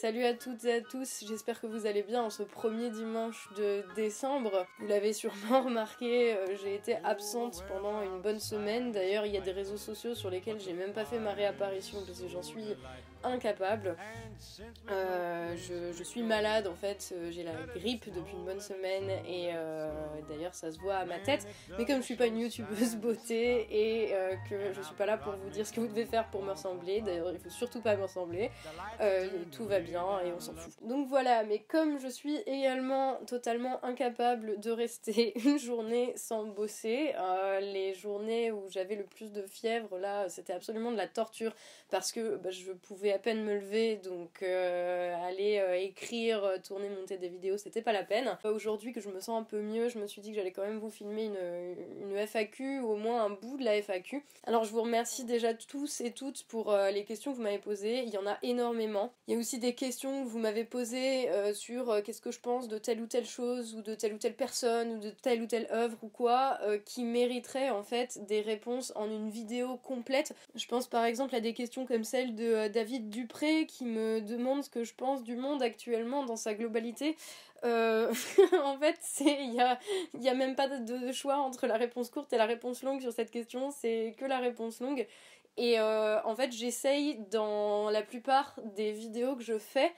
Salut à toutes et à tous, j'espère que vous allez bien en ce premier dimanche de décembre. Vous l'avez sûrement remarqué, euh, j'ai été absente pendant une bonne semaine. D'ailleurs, il y a des réseaux sociaux sur lesquels j'ai même pas fait ma réapparition parce que j'en suis incapable. Euh, je, suis malade en fait, euh, j'ai la grippe depuis une bonne semaine et euh, d'ailleurs ça se voit à ma tête. Mais comme je suis pas une youtubeuse beauté et que je suis pas là pour vous dire ce que vous devez faire pour me ressembler, d'ailleurs il faut surtout pas me ressembler, tout va bien et on s'en fout. Donc voilà, mais comme je suis également totalement incapable de rester une journée sans bosser, les journées où j'avais le plus de fièvre là c'était absolument de la torture parce que bah, je pouvais à peine me lever, donc euh, aller euh, écrire, euh, tourner, monter des vidéos, c'était pas la peine. Aujourd'hui que je me sens un peu mieux, je me suis dit que j'allais quand même vous filmer une, une FAQ, ou au moins un bout de la FAQ. Alors je vous remercie déjà tous et toutes pour les questions que vous m'avez posées, il y en a énormément. Il y a aussi des questions que vous m'avez posées sur qu'est-ce que je pense de telle ou telle chose, ou de telle ou telle personne, ou de telle ou telle œuvre, ou quoi, qui mériterait en fait des réponses en une vidéo complète. Je pense par exemple à des questions comme celle de David Dupré qui me demande ce que je pense du monde actuellement dans sa globalité. Euh, en fait, il n'y a, y a même pas de, choix entre la réponse courte et la réponse longue sur cette question, c'est que la réponse longue. Et euh, en fait, j'essaye dans la plupart des vidéos que je fais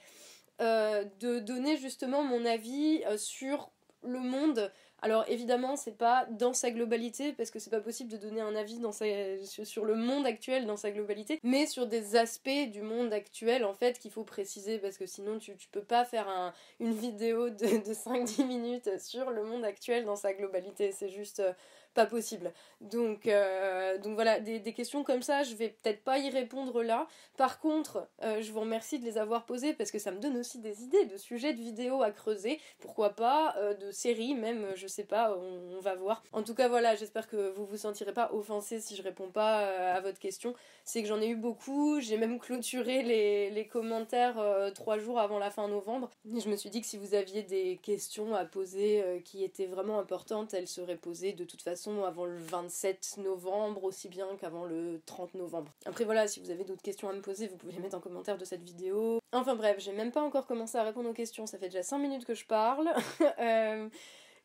euh, de donner justement mon avis sur le monde alors évidemment, c'est pas dans sa globalité, parce que c'est pas possible de donner un avis dans sur le monde actuel dans sa globalité, mais sur des aspects du monde actuel en fait qu'il faut préciser, parce que sinon tu, tu peux pas faire un, une vidéo de, de 5-10 minutes sur le monde actuel dans sa globalité, c'est juste euh, pas possible. Donc, euh, donc voilà, des, des, questions comme ça, je vais peut-être pas y répondre là. Par contre, euh, je vous remercie de les avoir posées parce que ça me donne aussi des idées de sujets de vidéos à creuser, pourquoi pas, de séries même, je sais pas, on, va voir. En tout cas, voilà, j'espère que vous vous sentirez pas offensé si je réponds pas euh, à votre question. C'est que j'en ai eu beaucoup, j'ai même clôturé les, les commentaires euh, trois jours avant la fin novembre. je me suis dit que si vous aviez des questions à poser euh, qui étaient vraiment importantes, elles seraient posées de toute façon avant le 27 novembre, aussi bien qu'avant le 30 novembre. Après, voilà, si vous avez d'autres questions à me poser, vous pouvez les mettre en commentaire de cette vidéo. Enfin bref, j'ai même pas encore commencé à répondre aux questions, ça fait déjà 5 minutes que je parle.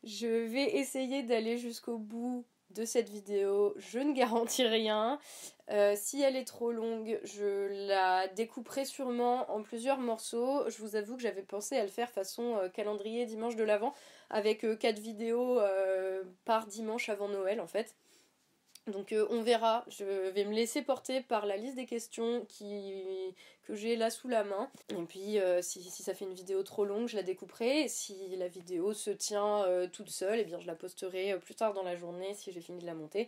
Je vais essayer d'aller jusqu'au bout de cette vidéo. Je ne garantis rien. Euh, si elle est trop longue, je la découperai sûrement en plusieurs morceaux. Je vous avoue que j'avais pensé à le faire façon euh, calendrier dimanche de l'Avent avec 4 euh, vidéos par dimanche avant Noël en fait. Donc euh, on verra, je vais me laisser porter par la liste des questions que j'ai là sous la main. Et puis euh, si, ça fait une vidéo trop longue, je la découperai. Et si la vidéo se tient euh, toute seule, eh bien je la posterai plus tard dans la journée si j'ai fini de la monter,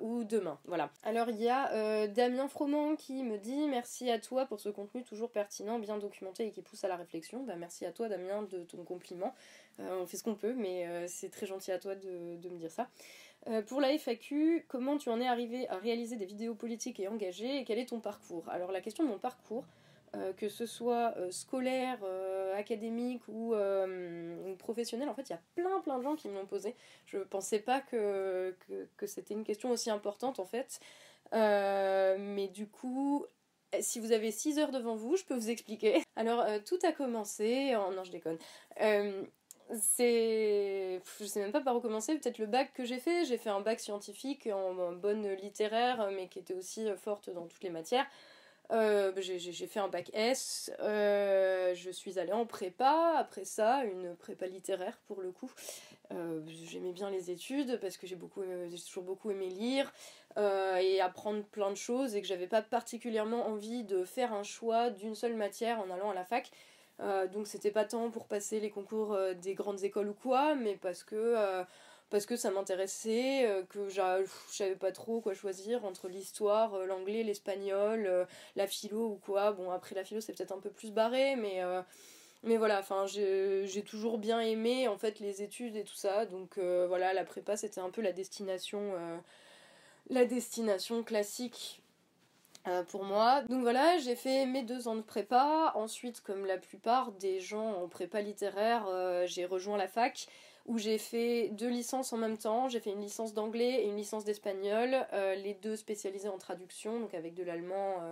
ou demain. Voilà. Alors il y a Damien Froment qui me dit merci à toi pour ce contenu toujours pertinent, bien documenté et qui pousse à la réflexion. Bah, merci à toi Damien de ton compliment. on fait ce qu'on peut, mais c'est très gentil à toi de me dire ça. Euh, pour la FAQ, comment tu en es arrivé à réaliser des vidéos politiques et engagées et quel est ton parcours? Alors la question de mon parcours, euh, que ce soit euh, scolaire, académique ou, professionnel, en fait il y a plein plein de gens qui me l'ont posé. Je pensais pas que, que, c'était une question aussi importante en fait. mais du coup, si vous avez 6 heures devant vous, je peux vous expliquer. Alors, tout a commencé. Oh, non, je déconne c'est je sais même pas par où commencer. Peut-être le bac que j'ai fait. J'ai fait un bac scientifique en, bonne littéraire mais qui était aussi euh, forte dans toutes les matières. Euh, j'ai fait un bac S. Euh, je suis allée en prépa. Après ça une prépa littéraire pour le coup. J'aimais bien les études parce que j'ai beaucoup j'ai toujours beaucoup aimé lire et apprendre plein de choses et que j'avais pas particulièrement envie de faire un choix d'une seule matière en allant à la fac euh, donc c'était pas tant pour passer les concours euh, des grandes écoles ou quoi, mais parce que, euh, parce que ça m'intéressait, que je savais pas trop quoi choisir entre l'histoire, l'anglais, l'espagnol, la philo ou quoi. Bon, après la philo c'est peut-être un peu plus barré, mais, mais voilà, enfin j'ai toujours bien aimé en fait les études et tout ça. Donc voilà, la prépa c'était un peu la destination, la destination classique euh, pour moi. Donc voilà, j'ai fait mes deux ans de prépa. Ensuite, comme la plupart des gens en prépa littéraire, euh, j'ai rejoint la fac où j'ai fait deux licences en même temps. J'ai fait une licence d'anglais et une licence d'espagnol, les deux spécialisées en traduction, donc avec de l'allemand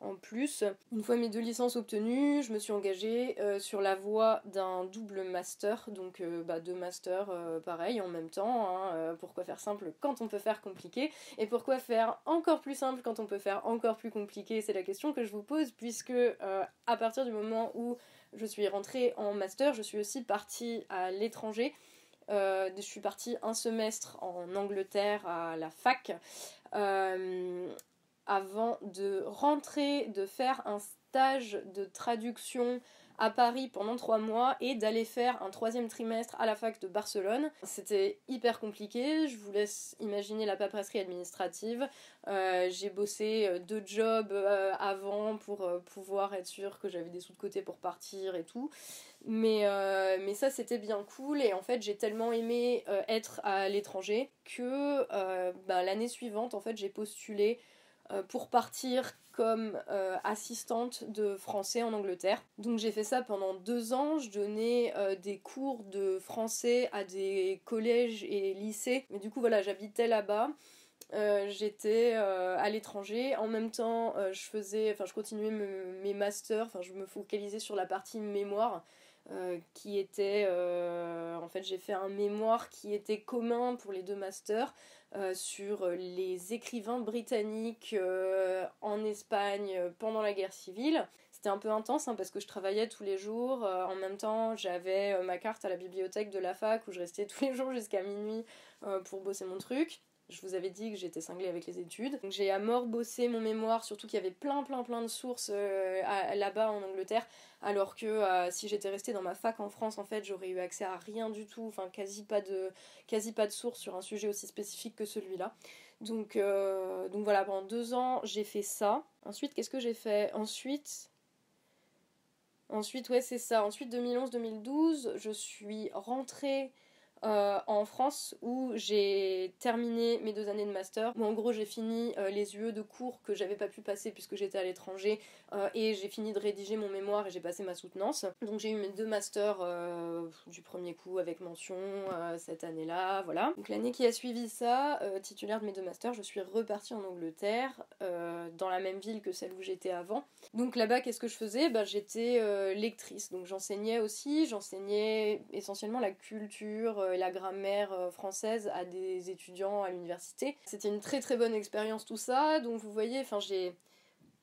en plus. Une fois mes deux licences obtenues, je me suis engagée euh, sur la voie d'un double master, donc euh, bah, deux masters euh, pareil en même temps. Hein, pourquoi faire simple quand on peut faire compliqué Et pourquoi faire encore plus simple quand on peut faire encore plus compliqué C'est la question que je vous pose, puisque à partir du moment où je suis rentrée en master, je suis aussi partie à l'étranger. Je suis partie un semestre en Angleterre à la fac avant de rentrer, de faire un de traduction à Paris pendant trois mois et d'aller faire un troisième trimestre à la fac de Barcelone. C'était hyper compliqué, je vous laisse imaginer la paperasserie administrative. Euh, j'ai bossé euh, deux jobs euh, avant pour pouvoir être sûr que j'avais des sous de côté pour partir et tout. Mais, mais ça c'était bien cool et en fait j'ai tellement aimé être à l'étranger que bah, l'année suivante en fait j'ai postulé pour partir comme euh, assistante de français en Angleterre. Donc j'ai fait ça pendant deux ans. Je donnais euh, des cours de français à des collèges et lycées. Mais du coup voilà, j'habitais là-bas. j'étais à l'étranger. En même temps, je faisais, je continuais mes masters. Enfin je me focalisais sur la partie mémoire. qui était en fait j'ai fait un mémoire qui était commun pour les deux masters euh, sur les écrivains britanniques euh, en Espagne euh, pendant la guerre civile. C'était un peu intense hein, parce que je travaillais tous les jours. en même temps, j'avais ma carte à la bibliothèque de la fac où je restais tous les jours jusqu'à minuit pour bosser mon truc. Je vous avais dit que j'étais cinglée avec les études. J'ai à mort bossé mon mémoire, surtout qu'il y avait plein plein plein de sources euh, là-bas en Angleterre, alors que euh, si j'étais restée dans ma fac en France, en fait, j'aurais eu accès à rien du tout, enfin quasi pas de quasi pas de sources sur un sujet aussi spécifique que celui-là. Donc euh, donc voilà, pendant deux ans j'ai fait ça. Ensuite, qu'est-ce que j'ai fait? Ensuite, ensuite ouais c'est ça. Ensuite 2011-2012, je suis rentrée euh, en France où j'ai terminé mes deux années de master, où en gros j'ai fini euh, les UE de cours que j'avais pas pu passer puisque j'étais à l'étranger euh, et j'ai fini de rédiger mon mémoire et j'ai passé ma soutenance. Donc j'ai eu mes deux masters du premier coup avec mention cette année-là, voilà. Donc l'année qui a suivi ça, titulaire de mes deux masters, je suis repartie en Angleterre, dans la même ville que celle où j'étais avant. Donc là-bas, qu'est-ce que je faisais? Bah, J'étais lectrice, donc j'enseignais aussi, j'enseignais essentiellement la culture et la grammaire euh, française à des étudiants à l'université. C'était une très très bonne expérience tout ça, donc vous voyez, enfin j'ai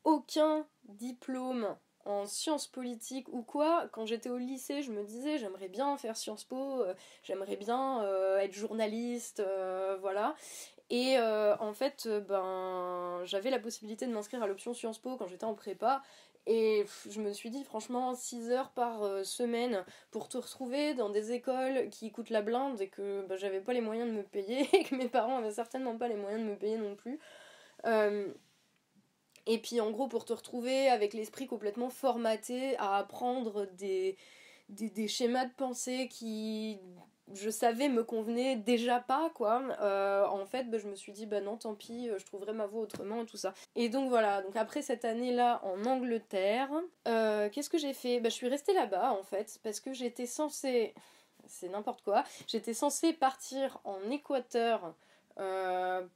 aucun diplôme en sciences politiques ou quoi, quand j'étais au lycée, je me disais j'aimerais bien faire Sciences Po, euh, j'aimerais bien euh, être journaliste, voilà. Et en fait, ben, j'avais la possibilité de m'inscrire à l'option Sciences Po quand j'étais en prépa. Et je me suis dit, franchement, 6 heures par euh, semaine pour te retrouver dans des écoles qui coûtent la blinde et que bah, j'avais pas les moyens de me payer et que mes parents avaient certainement pas les moyens de me payer non plus. Euh, et puis en gros, pour te retrouver avec l'esprit complètement formaté à apprendre des, des, des schémas de pensée qui je savais me convenait déjà pas quoi. Euh, en fait bah, je me suis dit bah non tant pis euh, je trouverai ma voie autrement et tout ça. Et donc voilà. Donc après cette année là en Angleterre euh, qu'est-ce que j'ai fait? Bah, je suis restée là-bas en fait parce que j'étais censée c'est n'importe quoi j'étais censée partir en Équateur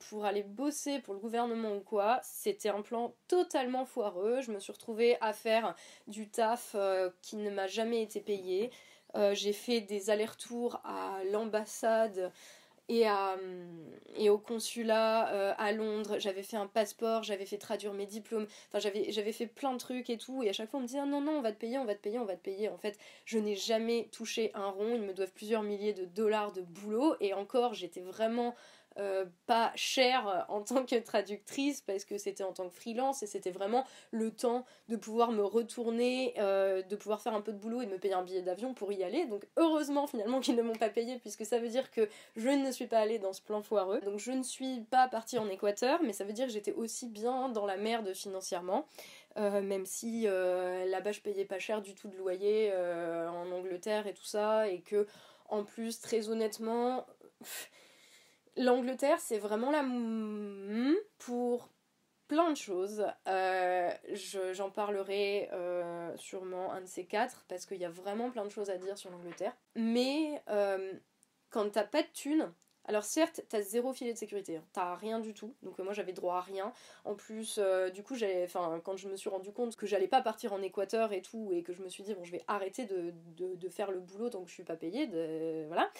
pour aller bosser pour le gouvernement ou quoi, c'était un plan totalement foireux. Je me suis retrouvée à faire du taf qui ne m'a jamais été payé. Euh, j'ai fait des allers-retours à l'ambassade et, et au consulat euh, à Londres. J'avais fait un passeport, j'avais fait traduire mes diplômes. Enfin, j'avais, fait plein de trucs et tout. Et à chaque fois, on me disait non, non, on va te payer, on va te payer, on va te payer. En fait, je n'ai jamais touché un rond. Ils me doivent plusieurs milliers de dollars de boulot. Et encore, j'étais vraiment euh, pas cher en tant que traductrice parce que c'était en tant que freelance et c'était vraiment le temps de pouvoir me retourner, euh, de pouvoir faire un peu de boulot et de me payer un billet d'avion pour y aller. Donc heureusement finalement qu'ils ne m'ont pas payé puisque ça veut dire que je ne suis pas allée dans ce plan foireux. Donc je ne suis pas partie en Équateur mais ça veut dire que j'étais aussi bien dans la merde financièrement. Euh, même si là-bas je payais pas cher du tout de loyer en Angleterre et tout ça et que en plus très honnêtement L'Angleterre, c'est vraiment la pour plein de choses. Euh, j'en parlerai euh, sûrement un de ces quatre parce qu'il y a vraiment plein de choses à dire sur l'Angleterre. Mais euh, quand t'as pas de thunes, alors certes, t'as zéro filet de sécurité, hein. t'as rien du tout. Donc moi j'avais droit à rien. En plus, du coup, enfin, quand je me suis rendu compte que j'allais pas partir en Équateur et tout, et que je me suis dit bon, je vais arrêter de, faire le boulot tant que je suis pas payée, voilà.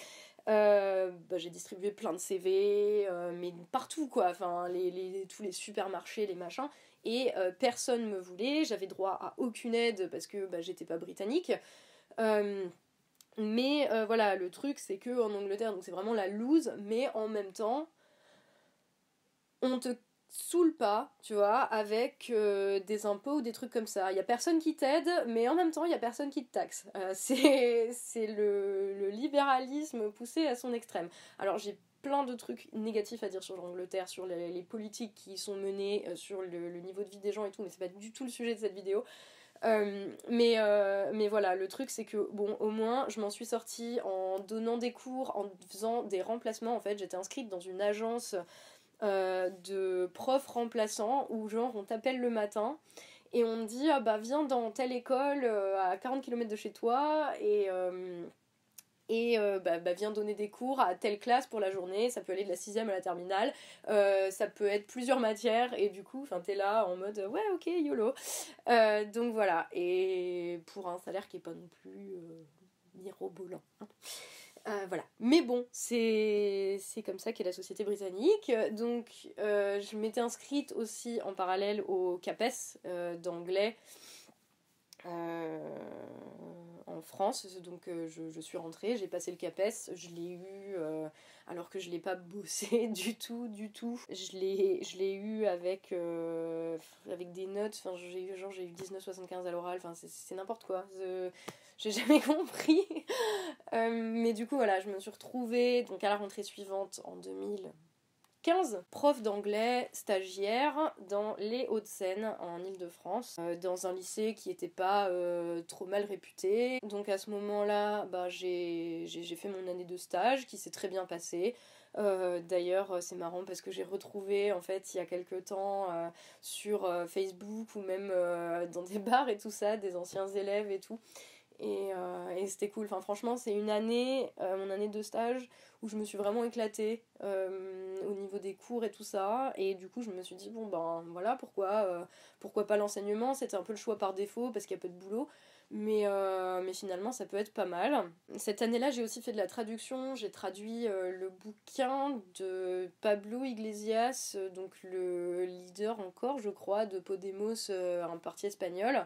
Euh, bah, j'ai distribué plein de CV, mais partout quoi, enfin les, tous les supermarchés, les machins, et personne me voulait. J'avais droit à aucune aide parce que bah, j'étais pas britannique. Mais euh, voilà, le truc c'est que en Angleterre, donc c'est vraiment la loose, mais en même temps, on te saoule pas, tu vois, avec euh, des impôts ou des trucs comme ça. Il y a personne qui t'aide, mais en même temps, il y a personne qui te taxe. Euh, c'est le, libéralisme poussé à son extrême. Alors j'ai plein de trucs négatifs à dire sur l'Angleterre, sur les, politiques qui sont menées, sur le, le, niveau de vie des gens et tout, mais c'est pas du tout le sujet de cette vidéo. Euh, mais, euh, mais voilà, le truc c'est que, bon, au moins, je m'en suis sortie en donnant des cours, en faisant des remplacements. En fait, j'étais inscrite dans une agence euh, de profs remplaçants où, genre, on t'appelle le matin et on te dit, ah bah, viens dans telle école à 40 km de chez toi et et euh, bah, bah, viens donner des cours à telle classe pour la journée, ça peut aller de la sixième à la terminale, euh, ça peut être plusieurs matières, et du coup, t'es là en mode ouais, ok, YOLO. Euh, donc voilà, et pour un salaire qui est pas non plus mirobolant. Hein. Voilà. Mais bon, c'est comme ça qu'est la société britannique. Donc, je m'étais inscrite aussi en parallèle au CAPES d'anglais en France. Donc euh, je, suis rentrée, j'ai passé le CAPES, je l'ai eu euh, alors que je l'ai pas bossé du tout, du tout. Je l'ai, eu avec, euh, des notes, enfin j'ai eu eu 19,75 à l'oral, enfin c'est, n'importe quoi. J'ai jamais compris. mais du coup voilà, je me suis retrouvée donc à la rentrée suivante en 2000 15 profs d'anglais stagiaires dans les Hauts-de-Seine en Ile-de-France, euh, dans un lycée qui n'était pas euh, trop mal réputé. Donc à ce moment-là, bah, j'ai fait mon année de stage qui s'est très bien passée. Euh, d'ailleurs, c'est marrant parce que j'ai retrouvé en fait il y a quelques temps sur Facebook ou même dans des bars et tout ça des anciens élèves et tout. Et, et c'était cool. Enfin, franchement, c'est une année, mon année de stage, où je me suis vraiment éclatée euh, au niveau des cours et tout ça. Et du coup, je me suis dit, bon, ben voilà, pourquoi, euh, pourquoi pas l'enseignement? C'était un peu le choix par défaut parce qu'il y a peu de boulot. Mais, euh, mais finalement, ça peut être pas mal. Cette année-là, j'ai aussi fait de la traduction. J'ai traduit le bouquin de Pablo Iglesias, donc le leader encore, je crois, de Podemos, un parti espagnol.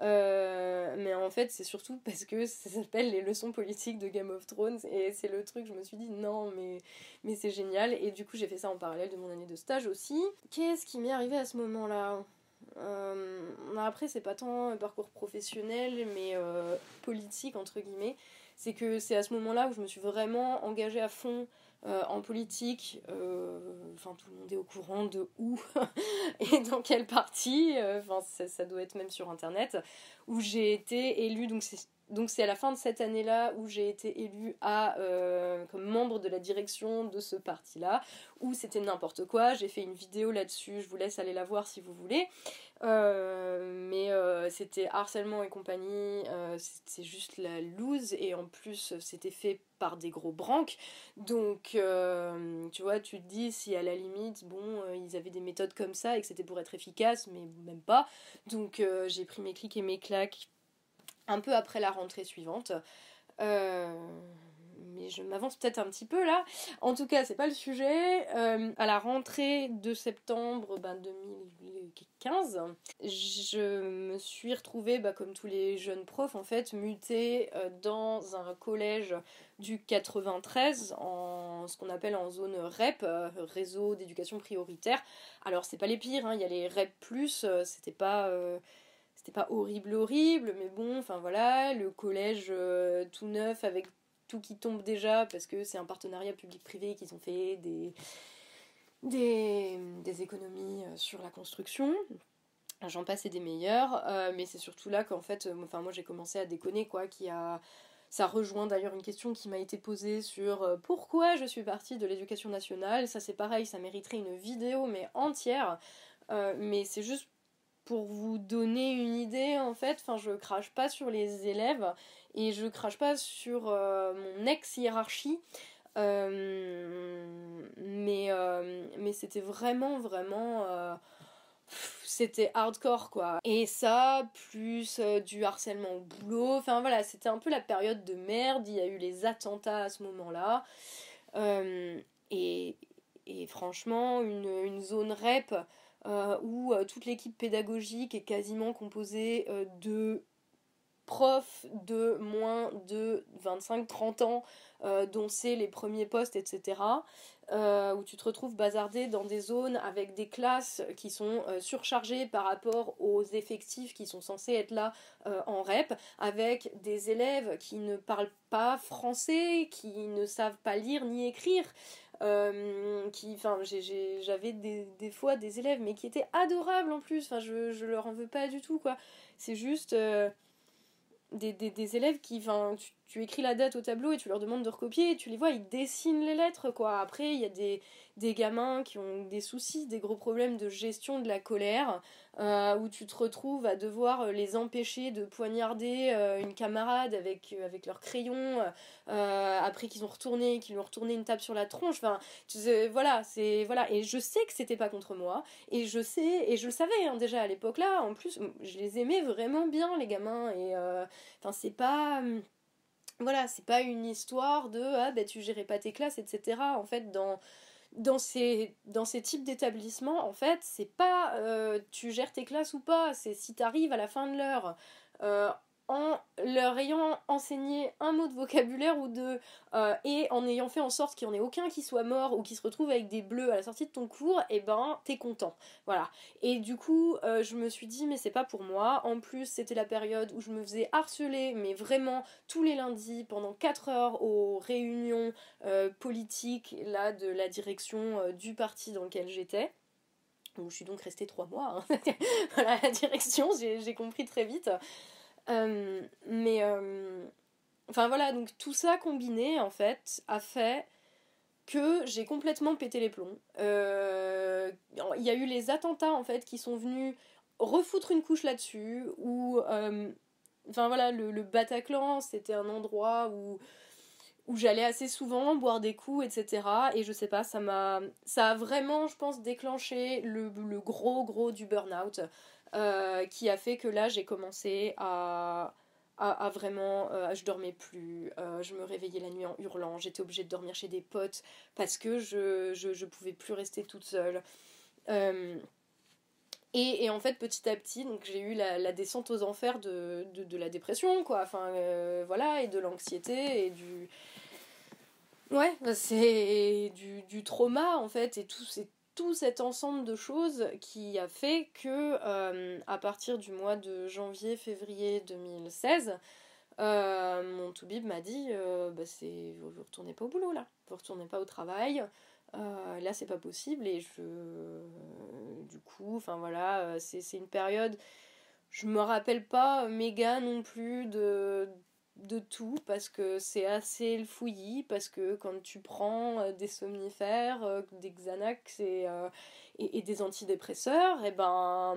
Euh, mais en fait, c'est surtout parce que ça s'appelle les leçons politiques de Game of Thrones et c'est le truc, je me suis dit non, mais, mais c'est génial. Et du coup, j'ai fait ça en parallèle de mon année de stage aussi. Qu'est-ce qui m'est arrivé à ce moment-là? Euh, Après, c'est pas tant un parcours professionnel, mais euh, politique, entre guillemets. C'est que c'est à ce moment-là où je me suis vraiment engagée à fond euh, en politique, euh, enfin tout le monde est au courant de où et dans quelle partie, euh, ça, doit être même sur internet, où j'ai été élue, donc c'est donc c'est à la fin de cette année-là où j'ai été élue comme membre de la direction de ce parti-là, où c'était n'importe quoi. J'ai fait une vidéo là-dessus, je vous laisse aller la voir si vous voulez. Euh, mais euh, c'était harcèlement et compagnie, euh, c'est juste la loose et en plus c'était fait par des gros branques. Donc tu vois, tu te dis si à la limite, bon, ils avaient des méthodes comme ça et que c'était pour être efficace, mais même pas. Donc j'ai pris mes clics et mes claques un peu après la rentrée suivante. mais je m'avance peut-être un petit peu là. En tout cas, c'est pas le sujet. à la rentrée de septembre ben, 2015, je me suis retrouvée, bah, comme tous les jeunes profs, en fait, mutée euh, dans un collège du 93, en ce qu'on appelle en zone REP, euh, réseau d'éducation prioritaire. Alors, c'est pas les pires, hein, il y a les REP, euh, c'était pas c'était pas horrible horrible mais bon enfin voilà le collège tout neuf avec tout qui tombe déjà parce que c'est un partenariat public privé qu'ils ont fait des des, économies euh, sur la construction. J'en passe et des meilleurs, euh, mais c'est surtout là qu'en fait, euh, enfin moi j'ai commencé à déconner quoi, qui a ça rejoint d'ailleurs une question qui m'a été posée sur pourquoi je suis partie de l'éducation nationale. Ça c'est pareil, ça mériterait une vidéo mais entière. mais c'est juste pour vous donner une idée, en fait, enfin, je crache pas sur les élèves et je crache pas sur mon ex-hiérarchie. Mais mais c'était vraiment, vraiment c'était hardcore quoi. Et ça, plus euh, du harcèlement au boulot, enfin voilà, c'était un peu la période de merde, il y a eu les attentats à ce moment-là. Euh, et, et, franchement, une, une zone REP euh, où toute l'équipe pédagogique est quasiment composée de profs de moins de 25-30 ans, dont c'est les premiers postes, etc. Euh, où tu te retrouves bazardé dans des zones avec des classes qui sont euh, surchargées par rapport aux effectifs qui sont censés être là euh, en REP, avec des élèves qui ne parlent pas français, qui ne savent pas lire ni écrire. qui enfin j'avais des, des, fois des élèves mais qui étaient adorables en plus enfin je, je leur en veux pas du tout quoi c'est juste des, élèves qui, tu, tu, écris la date au tableau et tu leur demandes de recopier, et tu les vois, ils dessinent les lettres, quoi. Après, il y a des, des gamins qui ont des soucis, des gros problèmes de gestion de la colère, euh, où tu te retrouves à devoir euh, les empêcher de poignarder euh, une camarade avec, avec leur crayon, après qu'ils ont retourné, qu'ils lui ont retourné une table sur la tronche. Enfin, voilà, c'est voilà. Et je sais que c'était pas contre moi, et je sais, et je le savais hein, déjà à l'époque là. En plus, je les aimais vraiment bien les gamins, et enfin c'est pas voilà, c'est pas une histoire de ah ben tu gérais pas tes classes, etc. En fait, dans dans ces, dans ces types d'établissements, en fait, c'est pas euh, tu gères tes classes ou pas, c'est si tu arrives à la fin de l'heure. Euh, en leur ayant enseigné un mot de vocabulaire ou deux euh, et en ayant fait en sorte qu'il n'y en ait aucun qui soit mort ou qui se retrouve avec des bleus à la sortie de ton cours, et eh ben t'es content. Voilà. Et du coup, euh, je me suis dit, mais c'est pas pour moi. En plus, c'était la période où je me faisais harceler, mais vraiment tous les lundis pendant 4 heures aux réunions euh, politiques là de la direction du parti dans lequel j'étais où je suis donc restée trois mois. Hein. voilà, la direction, j'ai compris très vite. Euh, mais euh, enfin voilà, donc tout ça combiné en fait a fait que j'ai complètement pété les plombs. Euh, il y a eu les attentats en fait qui sont venus refoutre une couche là-dessus ou enfin voilà le, le Bataclan c'était un endroit où où j'allais assez souvent boire des coups etc et je sais pas ça m'a ça a vraiment je pense déclenché le, le gros gros du burn-out euh, qui a fait que là j'ai commencé à, à, vraiment euh, je dormais plus euh, je me réveillais la nuit en hurlant j'étais obligée de dormir chez des potes parce que je je, je pouvais plus rester toute seule. Et, et, en fait petit à petit donc j'ai eu la, descente aux enfers de, de, de, la dépression quoi. Enfin voilà et de l'anxiété et du ouais c'est du, du trauma en fait et tout c'est tout cet ensemble de choses qui a fait que euh, à partir du mois de janvier-février 2016, euh, mon toubib m'a dit euh, bah c'est vous, vous retournez pas au boulot là, vous retournez pas au travail. là c'est pas possible et je du coup enfin voilà c'est une période je me rappelle pas méga non plus de de tout parce que c'est assez le fouillis parce que quand tu prends euh, des somnifères, euh, des Xanax et, euh, des antidépresseurs, et eh ben,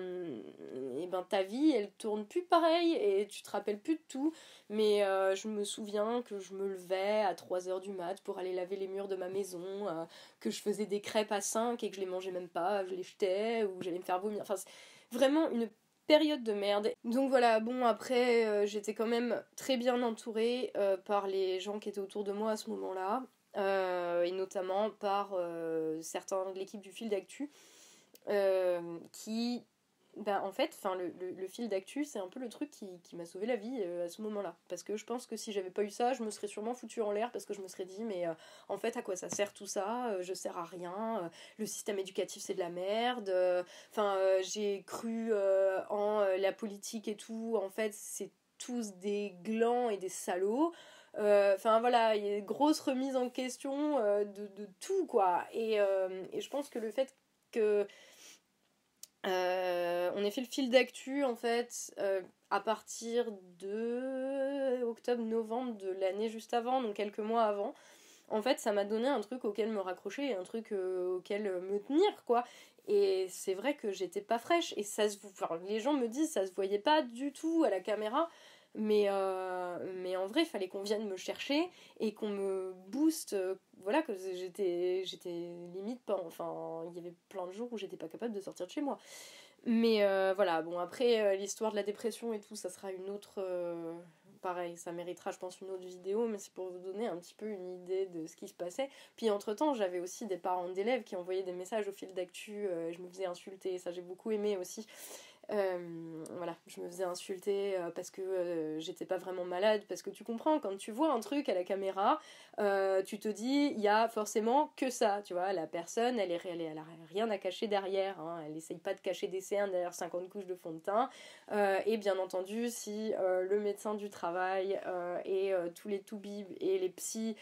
et eh ben ta vie elle tourne plus pareil et tu te rappelles plus de tout. Mais je me souviens que je me levais à 3h du mat pour aller laver les murs de ma maison, que je faisais des crêpes à 5 et que je les mangeais même pas, je les jetais ou j'allais me faire vomir. Enfin, vraiment une période de merde. Donc voilà, bon après euh, j'étais quand même très bien entourée euh, par les gens qui étaient autour de moi à ce moment-là, euh, et notamment par certains de l'équipe du fil d'actu, qui bah, en fait, le, le, fil d'actu, c'est un peu le truc qui, qui m'a sauvé la vie euh, à ce moment-là. Parce que je pense que si j'avais pas eu ça, je me serais sûrement foutu en l'air parce que je me serais dit, mais euh, en fait, à quoi ça sert tout ça? Euh, Je sers à rien. le système éducatif, c'est de la merde. Enfin, j'ai cru en la politique et tout. En fait, c'est tous des glands et des salauds. Enfin voilà, il y a une grosse remise en question de, de, tout quoi. Et, je pense que le fait que on a fait le fil d'actu en fait euh, à partir de octobre-novembre de l'année juste avant, donc quelques mois avant. En fait, ça m'a donné un truc auquel me raccrocher, un truc euh, auquel me tenir, quoi. Et c'est vrai que j'étais pas fraîche. Et ça se, enfin, les gens me disent ça se voyait pas du tout à la caméra. Euh, mais en vrai, il fallait qu'on vienne me chercher et qu'on me booste. Euh, voilà, que j'étais, j'étais limite pas. Enfin, il y avait plein de jours où j'étais pas capable de sortir de chez moi. Mais euh, voilà, bon, après, l'histoire de la dépression et tout, ça sera une autre. pareil, ça méritera, je pense, une autre vidéo, mais c'est pour vous donner un petit peu une idée de ce qui se passait. Puis entre temps, j'avais aussi des parents d'élèves qui envoyaient des messages au fil d'actu. je me faisais insulter, ça j'ai beaucoup aimé aussi. Euh, voilà, je me faisais insulter euh, parce que euh, j'étais pas vraiment malade, parce que tu comprends, quand tu vois un truc à la caméra, tu te dis, il y a forcément que ça, tu vois, la personne, elle, est, elle a rien à cacher derrière, hein, elle essaye pas de cacher des cernes derrière 50 couches de fond de teint, et bien entendu, si le médecin du travail et tous les toubibs et les psys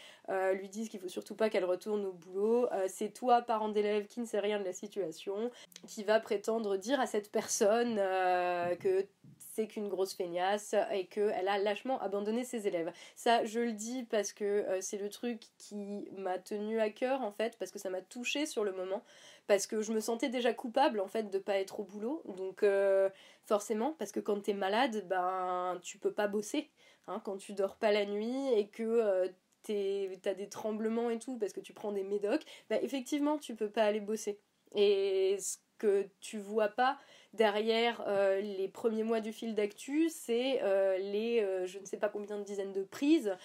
lui disent qu'il faut surtout pas qu'elle retourne au boulot, c'est toi, parent d'élève, qui ne sait rien de la situation, qui va prétendre dire à cette personne euh, que c'est qu'une grosse feignasse et qu'elle a lâchement abandonné ses élèves. Ça, je le dis parce que euh, c'est le truc qui m'a tenu à cœur en fait, parce que ça m'a touché sur le moment, parce que je me sentais déjà coupable en fait de pas être au boulot. Donc euh, forcément, parce que quand t'es malade, ben tu peux pas bosser. Hein, quand tu dors pas la nuit et que t'as des tremblements et tout parce que tu prends des médocs, ben effectivement tu peux pas aller bosser. Et ce que tu vois pas, derrière euh, les premiers mois du fil d'actu, c'est euh, les euh, je ne sais pas combien de dizaines de prises,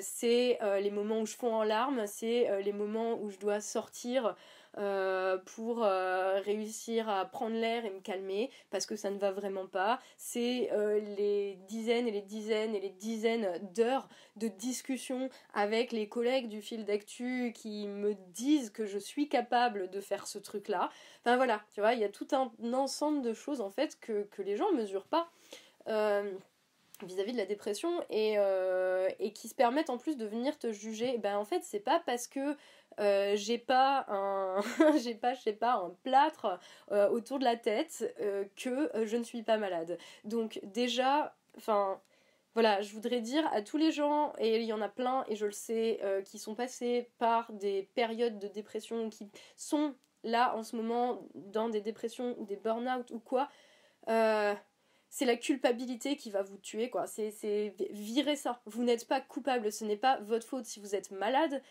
c'est les moments où je fonds en larmes, c'est les moments où je dois sortir euh, pour euh, réussir à prendre l'air et me calmer parce que ça ne va vraiment pas. C'est euh, les dizaines et les dizaines et les dizaines d'heures de discussion avec les collègues du fil d'actu qui me disent que je suis capable de faire ce truc-là. Enfin voilà, tu vois, il y a tout un ensemble de choses en fait que, que les gens mesurent pas vis-à-vis de la dépression et, et, qui se permettent en plus de venir te juger. Ben en fait, c'est pas parce que euh, j'ai pas un j'ai pas je sais pas un plâtre euh, autour de la tête euh, que je ne suis pas malade donc déjà enfin voilà je voudrais dire à tous les gens et il y en a plein et je le sais qui sont passés par des périodes de dépression qui sont là en ce moment dans des dépressions des burn-out ou quoi c'est la culpabilité qui va vous tuer quoi c'est virer ça vous n'êtes pas coupable ce n'est pas votre faute si vous êtes malade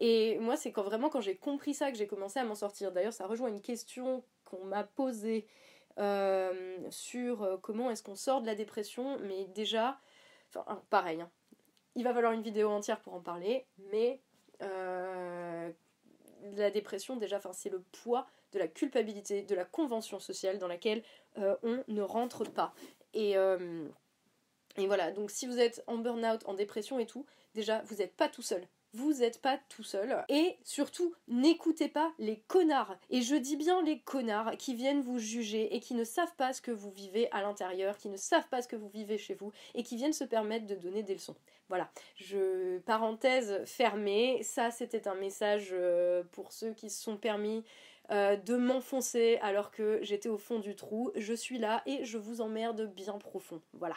et moi, c'est quand vraiment quand j'ai compris ça que j'ai commencé à m'en sortir. D'ailleurs, ça rejoint une question qu'on m'a posée euh, sur euh, comment est-ce qu'on sort de la dépression. Mais déjà, enfin, pareil, hein. il va falloir une vidéo entière pour en parler, mais euh, la dépression, déjà, c'est le poids de la culpabilité, de la convention sociale dans laquelle on ne rentre pas. Et, et voilà, donc si vous êtes en burn-out, en dépression et tout, déjà, vous n'êtes pas tout seul vous n'êtes pas tout seul. Et surtout, n'écoutez pas les connards. Et je dis bien les connards qui viennent vous juger et qui ne savent pas ce que vous vivez à l'intérieur, qui ne savent pas ce que vous vivez chez vous et qui viennent se permettre de donner des leçons. Voilà, je parenthèse fermée, ça c'était un message euh, pour ceux qui se sont permis euh, de m'enfoncer alors que j'étais au fond du trou. Je suis là et je vous emmerde bien profond. Voilà.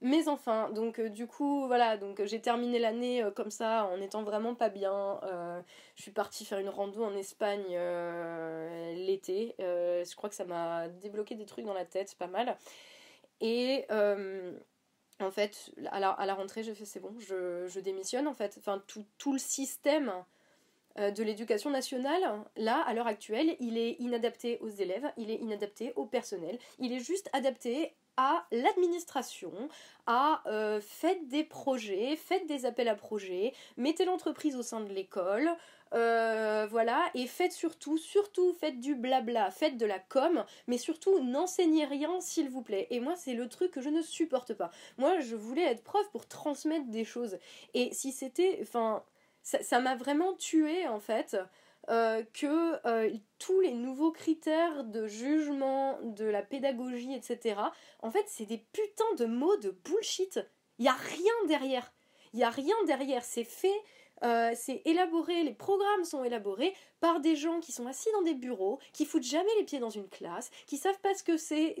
Mais enfin, donc euh, du coup, voilà, donc j'ai terminé l'année euh, comme ça en étant vraiment pas bien. Je suis partie faire une rando en Espagne l'été. je crois que ça m'a débloqué des trucs dans la tête, pas mal. Et en fait, à la, rentrée, j'ai fait c'est bon, je, démissionne en fait. Enfin, tout le système de l'éducation nationale, là, à l'heure actuelle, il est inadapté aux élèves, il est inadapté au personnel, il est juste adapté à l'administration, à euh, faites des projets, faites des appels à projets, mettez l'entreprise au sein de l'école, euh, voilà, et faites surtout, surtout, faites du blabla, faites de la com, mais surtout n'enseignez rien s'il vous plaît. Et moi, c'est le truc que je ne supporte pas. Moi, je voulais être prof pour transmettre des choses. Et si c'était, enfin, ça m'a vraiment tué en fait. Euh, que euh, tous les nouveaux critères de jugement, de la pédagogie, etc., en fait, c'est des putains de mots de bullshit. Il n'y a rien derrière. Il n'y a rien derrière. C'est fait euh, c'est élaboré, les programmes sont élaborés par des gens qui sont assis dans des bureaux, qui foutent jamais les pieds dans une classe, qui savent pas ce que c'est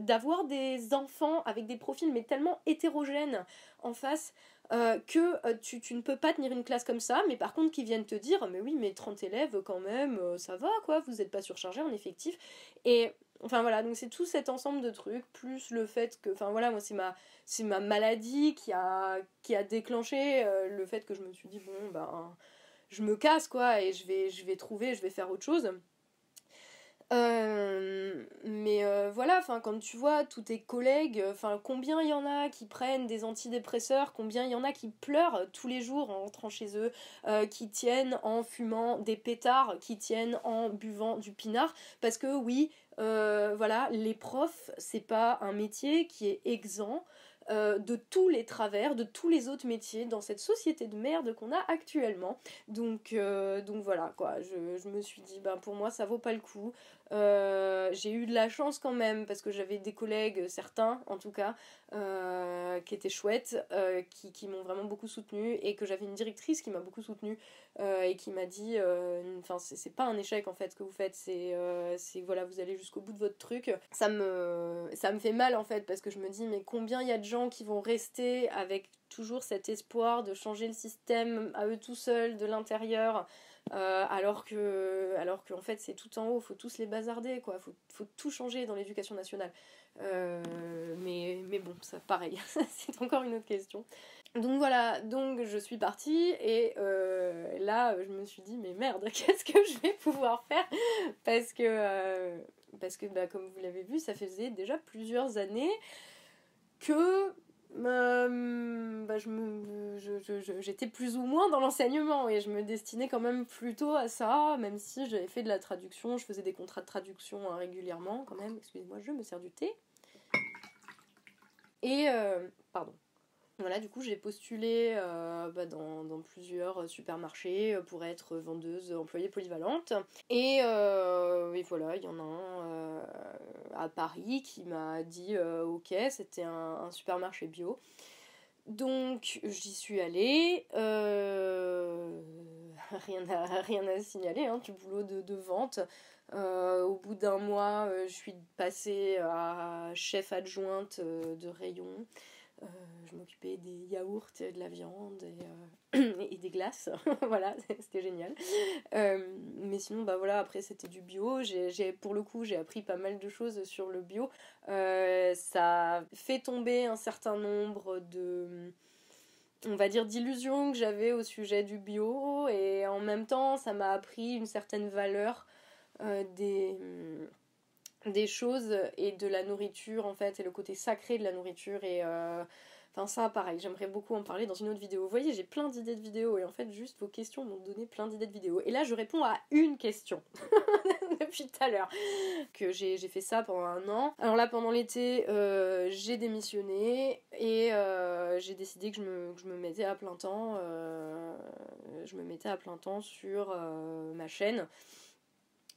d'avoir des enfants avec des profils mais tellement hétérogènes en face euh, que tu, tu, ne peux pas tenir une classe comme ça, mais par contre qui viennent te dire mais oui mais 30 élèves quand même, ça va quoi, vous n'êtes pas surchargé en effectif. Et Enfin voilà, donc c'est tout cet ensemble de trucs, plus le fait que, enfin voilà, moi c'est ma, c'est ma maladie qui a, qui a déclenché euh, le fait que je me suis dit, bon, ben, je me casse quoi, et je vais, je vais trouver, je vais faire autre chose. Euh, mais euh, voilà, quand tu vois tous tes collègues, enfin combien il y en a qui prennent des antidépresseurs, combien il y en a qui pleurent tous les jours en rentrant chez eux, qui tiennent en fumant des pétards, qui tiennent en buvant du pinard, parce que oui, euh, voilà, les profs, c'est pas un métier qui est exempt euh, de tous les travers, de tous les autres métiers dans cette société de merde qu'on a actuellement. Donc, euh, donc voilà, quoi. Je, je, me suis dit, ben pour moi, ça vaut pas le coup. Euh, j'ai eu de la chance quand même parce que j'avais des collègues, certains en tout cas, euh, qui étaient chouettes, euh, qui, qui m'ont vraiment beaucoup soutenue et que j'avais une directrice qui m'a beaucoup soutenue et qui m'a dit enfin c'est pas un échec en fait que vous faites, c'est voilà, vous allez jusqu'au bout de votre truc. Ça me, ça me fait mal en fait parce que je me dis mais combien il y a de gens qui vont rester avec toujours cet espoir de changer le système à eux tout seuls de l'intérieur euh, alors que alors qu'en fait c'est tout en haut, faut tous les bazarder quoi, faut, faut tout changer dans l'éducation nationale. Euh, mais, mais bon, ça pareil, c'est encore une autre question. Donc voilà, donc je suis partie et euh, là je me suis dit mais merde, qu'est-ce que je vais pouvoir faire? Parce que, parce que bah, comme vous l'avez vu, ça faisait déjà plusieurs années que euh, bah, j'étais plus ou moins dans l'enseignement et je me destinais quand même plutôt à ça, même si j'avais fait de la traduction, je faisais des contrats de traduction hein, régulièrement quand même. Excusez-moi, je me sers du thé. Et, euh, pardon. Voilà, du coup, j'ai postulé euh, bah, dans, dans, plusieurs supermarchés euh, pour être vendeuse employée polyvalente. Et, euh, et voilà, il y en a un à Paris qui m'a dit ok, c'était un, un, supermarché bio. Donc j'y suis allée. rien, à, rien à signaler, hein, du boulot de, de vente. au bout d'un mois, je suis passée à chef adjointe de rayon. Euh, je m'occupais des yaourts, de la viande et, euh, des glaces. voilà, c'était génial. Euh, mais sinon, bah voilà, après c'était du bio. J'ai, pour le coup, j'ai appris pas mal de choses sur le bio. ça fait tomber un certain nombre de on va dire d'illusions que j'avais au sujet du bio et en même temps ça m'a appris une certaine valeur des des choses et de la nourriture en fait et le côté sacré de la nourriture et euh, enfin ça pareil j'aimerais beaucoup en parler dans une autre vidéo. Vous voyez j'ai plein d'idées de vidéos et en fait juste vos questions m'ont donné plein d'idées de vidéos. Et là je réponds à une question depuis tout à l'heure que j'ai fait ça pendant un an. Alors là pendant l'été euh, j'ai démissionné et euh, j'ai décidé que que je me mettais à plein temps je me mettais à plein temps sur ma chaîne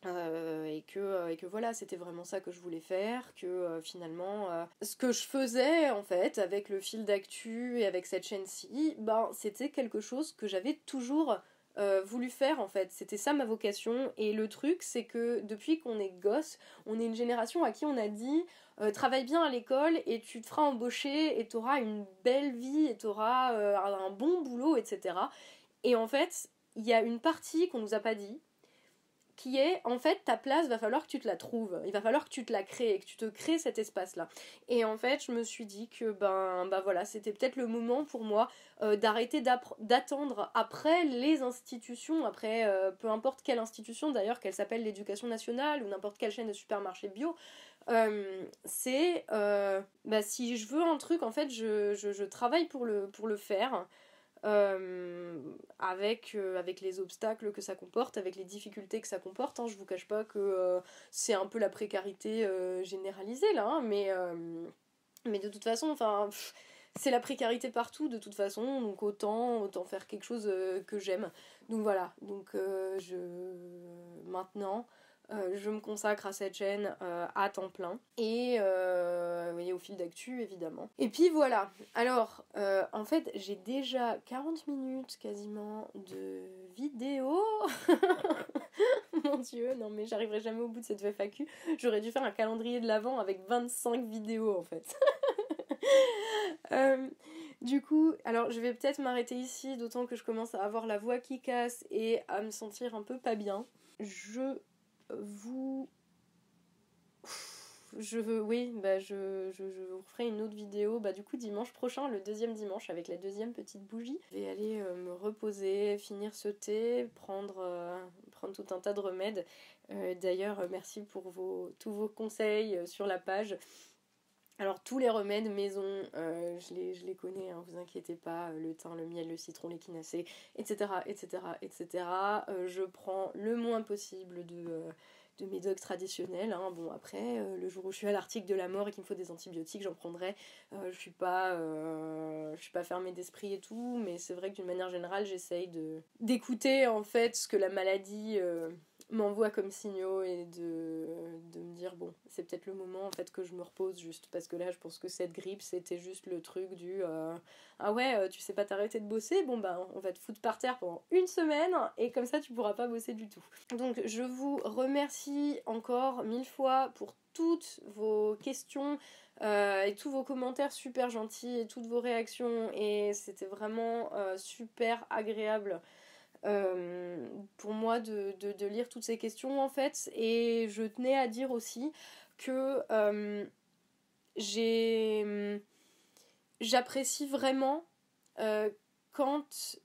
euh, et, que, euh, et que voilà, c'était vraiment ça que je voulais faire, que euh, finalement, ce que je faisais en fait avec le fil d'actu et avec cette chaîne-ci, ben, c'était quelque chose que j'avais toujours voulu faire en fait. C'était ça ma vocation. Et le truc, c'est que depuis qu'on est gosse, on est une génération à qui on a dit travaille bien à l'école et tu te feras embaucher et tu auras une belle vie et tu auras un bon boulot, etc. Et en fait, il y a une partie qu'on nous a pas dit qui est en fait ta place va falloir que tu te la trouves. Il va falloir que tu te la crées que tu te crées cet espace là et en fait je me suis dit que ben bah voilà c'était peut-être le moment pour moi euh, d'arrêter d'attendre après les institutions après euh, peu importe quelle institution d'ailleurs qu'elle s'appelle l'éducation nationale ou n'importe quelle chaîne de supermarché bio euh, c'est bah, si je veux un truc en fait je, travaille pour le, pour le faire euh, avec, euh, avec les obstacles que ça comporte, avec les difficultés que ça comporte. Hein. Je vous cache pas que euh, c'est un peu la précarité généralisée là, hein, mais, mais de toute façon, enfin, c'est la précarité partout de toute façon, donc autant, autant faire quelque chose que j'aime. Donc voilà, donc je maintenant. Je me consacre à cette chaîne à temps plein et, au fil d'actu évidemment. Et puis voilà, alors en fait j'ai déjà 40 minutes quasiment de vidéo. Mon dieu, non mais j'arriverai jamais au bout de cette FAQ. J'aurais dû faire un calendrier de l'avant avec 25 vidéos en fait. Euh, du coup, alors je vais peut-être m'arrêter ici, d'autant que je commence à avoir la voix qui casse et à me sentir un peu pas bien. Je vous je veux, oui, bah je, vous ferai une autre vidéo, bah du coup dimanche prochain, le deuxième dimanche, avec la deuxième petite bougie. Je vais aller euh, me reposer, finir ce thé, prendre, euh, prendre tout un tas de remèdes. Euh, d'ailleurs, merci pour tous vos conseils sur la page. Alors tous les remèdes maison, je, les, je les connais, hein, vous inquiétez pas, le thym, le miel, le citron, l'équinacée, etc. etc. etc. je prends le moins possible de de mes dogs traditionnels. Hein. Bon, après, euh, le jour où je suis à l'article de la mort et qu'il me faut des antibiotiques, j'en prendrai. Euh, je suis pas, euh, je suis pas fermée d'esprit et tout, mais c'est vrai que d'une manière générale, j'essaye de d'écouter en fait ce que la maladie m'envoie comme signaux et de, me dire bon c'est peut-être le moment en fait que je me repose juste. Parce que là je pense que cette grippe c'était juste le truc du euh, ah ouais euh, tu sais pas t'arrêter de bosser? Bon bah on va te foutre par terre pendant une semaine et comme ça tu pourras pas bosser du tout. Donc je vous remercie encore mille fois pour toutes vos questions euh, et tous vos commentaires super gentils et toutes vos réactions. Et c'était vraiment super agréable euh, pour moi de, de, lire toutes ces questions en fait. Et je tenais à dire aussi que euh, j'ai j'apprécie vraiment euh, quand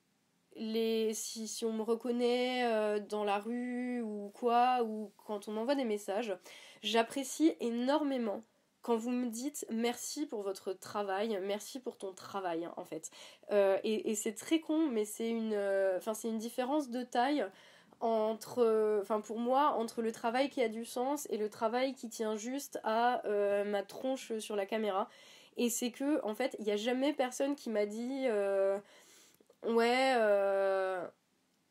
les si, si on me reconnaît dans la rue ou quoi ou quand on m'envoie des messages j'apprécie énormément quand vous me dites merci pour votre travail, merci pour ton travail en fait. Euh, et, c'est très con, mais c'est une, euh, c'est une différence de taille entre, enfin pour moi, entre le travail qui a du sens et le travail qui tient juste à euh, ma tronche sur la caméra. Et c'est que en fait, il n'y a jamais personne qui m'a dit ouais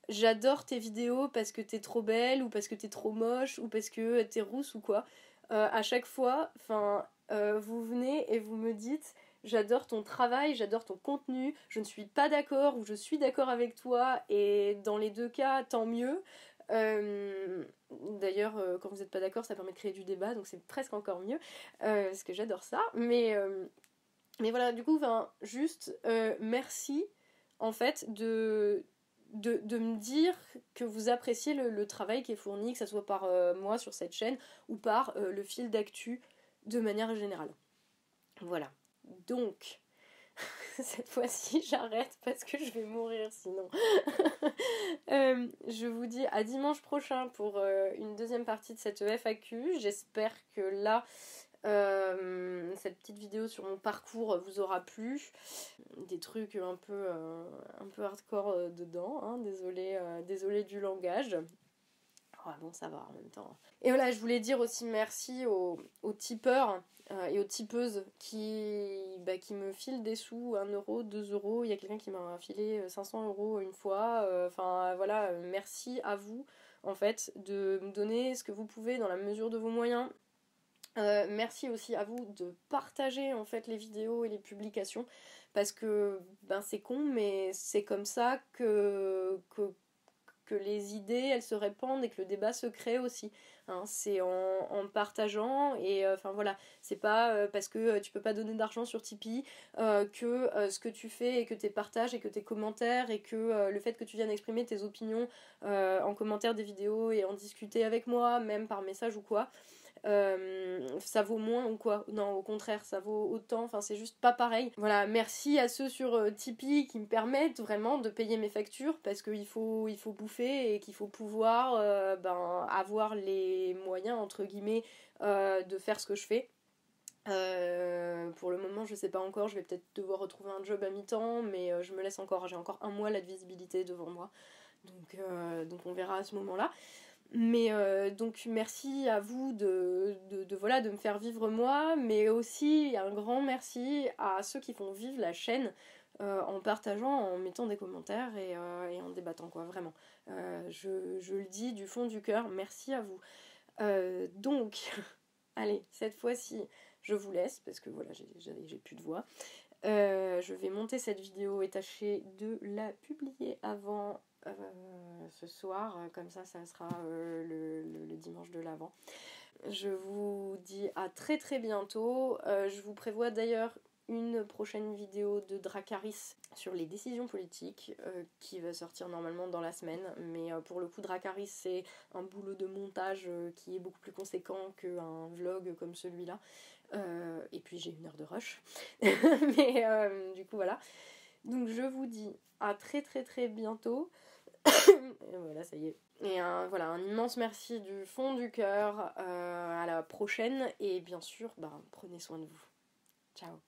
j'adore tes vidéos parce que t'es trop belle ou parce que t'es trop moche ou parce que t'es rousse ou quoi. Euh, à chaque fois, enfin, euh, vous venez et vous me dites j'adore ton travail, j'adore ton contenu, je ne suis pas d'accord ou je suis d'accord avec toi et dans les deux cas, tant mieux. Euh, d'ailleurs, quand vous n'êtes pas d'accord, ça permet de créer du débat, donc c'est presque encore mieux, parce que j'adore ça. Mais, mais voilà, du coup, juste merci en fait de, de, me dire que vous appréciez le, travail qui est fourni, que ce soit par euh, moi sur cette chaîne ou par euh, le fil d'actu de manière générale. Voilà. Donc, cette fois-ci, j'arrête parce que je vais mourir sinon. Euh, je vous dis à dimanche prochain pour une deuxième partie de cette FAQ. J'espère que là, euh, cette petite vidéo sur mon parcours vous aura plu. Des trucs un peu, euh, un peu hardcore euh, dedans, hein. désolé, désolé du langage. Bon, ça va en même temps. Et voilà, je voulais dire aussi merci aux, tipeurs et aux tipeuses qui, bah, qui me filent des sous, 1 euro, 2 euros. Il y a quelqu'un qui m'a filé 500 euros une fois. Enfin voilà, merci à vous en fait de me donner ce que vous pouvez dans la mesure de vos moyens euh, merci aussi à vous de partager en fait les vidéos et les publications parce que ben c'est con mais c'est comme ça que, que, que les idées elles se répandent et que le débat se crée aussi hein. c'est en, en, partageant et euh, enfin voilà c'est pas euh, parce que tu peux pas donner d'argent sur Tipeee que ce que tu fais et que tes partages et que tes commentaires et que le fait que tu viennes exprimer tes opinions en commentaire des vidéos et en discuter avec moi même par message ou quoi euh, ça vaut moins ou quoi? Non, au contraire, ça vaut autant. Enfin, c'est juste pas pareil. Voilà, merci à ceux sur euh, Tipeee qui me permettent vraiment de payer mes factures parce qu'il faut, il faut bouffer et qu'il faut pouvoir euh, ben, avoir les moyens, entre guillemets, de faire ce que je fais. pour le moment, je sais pas encore, je vais peut-être devoir retrouver un job à mi-temps, mais je me laisse encore, j'ai encore un mois de visibilité devant moi. Donc, donc on verra à ce moment-là. Mais euh, donc merci à vous de, de, voilà, de me faire vivre moi, mais aussi un grand merci à ceux qui font vivre la chaîne euh, en partageant, en mettant des commentaires et, euh, et en débattant, quoi, vraiment. Je, je, le dis du fond du cœur, merci à vous. donc, allez, cette fois-ci, je vous laisse parce que voilà, j'ai plus de voix. je vais monter cette vidéo et tâcher de la publier avant ce soir, comme ça, ça sera le, le, dimanche de l'avant. Je vous dis à très très bientôt. je vous prévois d'ailleurs une prochaine vidéo de Dracaris sur les décisions politiques euh, qui va sortir normalement dans la semaine. Mais euh, pour le coup, Dracaris, c'est un boulot de montage euh, qui est beaucoup plus conséquent qu'un vlog comme celui-là. et puis j'ai une heure de rush. Mais du coup, voilà. Donc je vous dis à très très très bientôt. Voilà, ça y est. Et un, voilà, un immense merci du fond du cœur. à la prochaine. Et bien sûr, bah, prenez soin de vous. Ciao